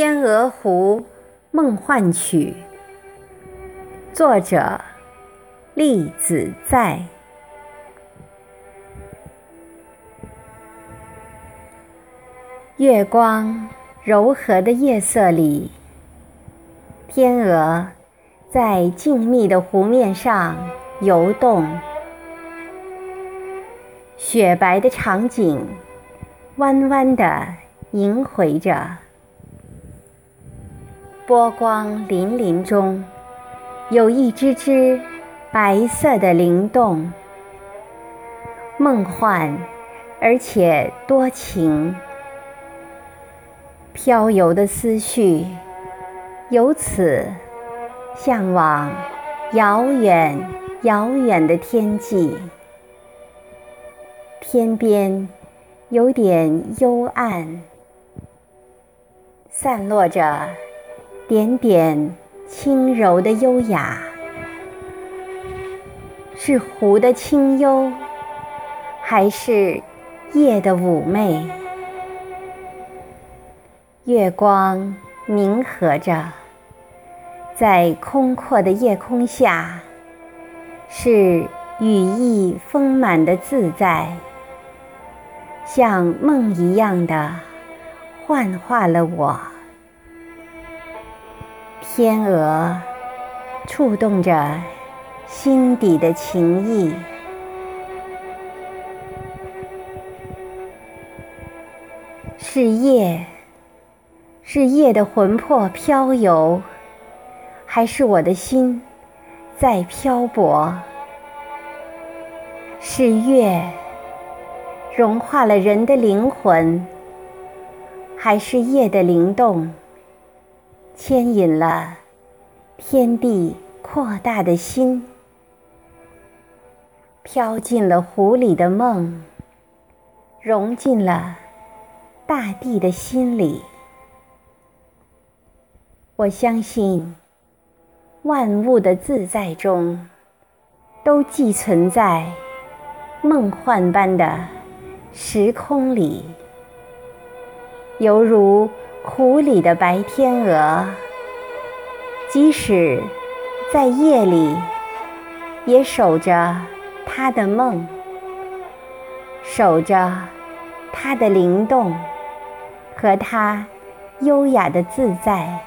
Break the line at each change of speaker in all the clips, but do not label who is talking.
天鹅湖梦幻曲》作者：栗子在。月光柔和的夜色里，天鹅在静谧的湖面上游动，雪白的场景弯弯的萦回着。波光粼粼中，有一只只白色的灵动，梦幻而且多情。飘游的思绪，由此向往遥远遥远的天际。天边有点幽暗，散落着。点点轻柔的优雅，是湖的清幽，还是夜的妩媚？月光凝合着，在空阔的夜空下，是羽翼丰满的自在，像梦一样的幻化了我。天鹅触动着心底的情意，是夜，是夜的魂魄飘游，还是我的心在漂泊？是月融化了人的灵魂，还是夜的灵动？牵引了天地扩大的心，飘进了湖里的梦，融进了大地的心里。我相信，万物的自在中，都寄存在梦幻般的时空里，犹如。湖里的白天鹅，即使在夜里，也守着它的梦，守着它的灵动和它优雅的自在。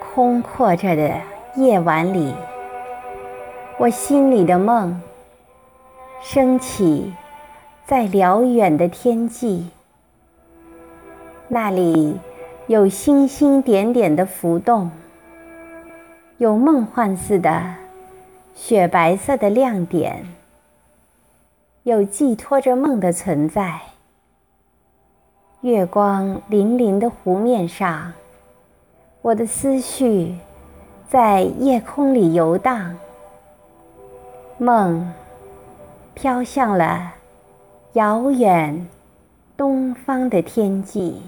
空阔着的夜晚里，我心里的梦升起在辽远的天际。那里有星星点点的浮动，有梦幻似的雪白色的亮点，有寄托着梦的存在。月光粼粼的湖面上，我的思绪在夜空里游荡，梦飘向了遥远东方的天际。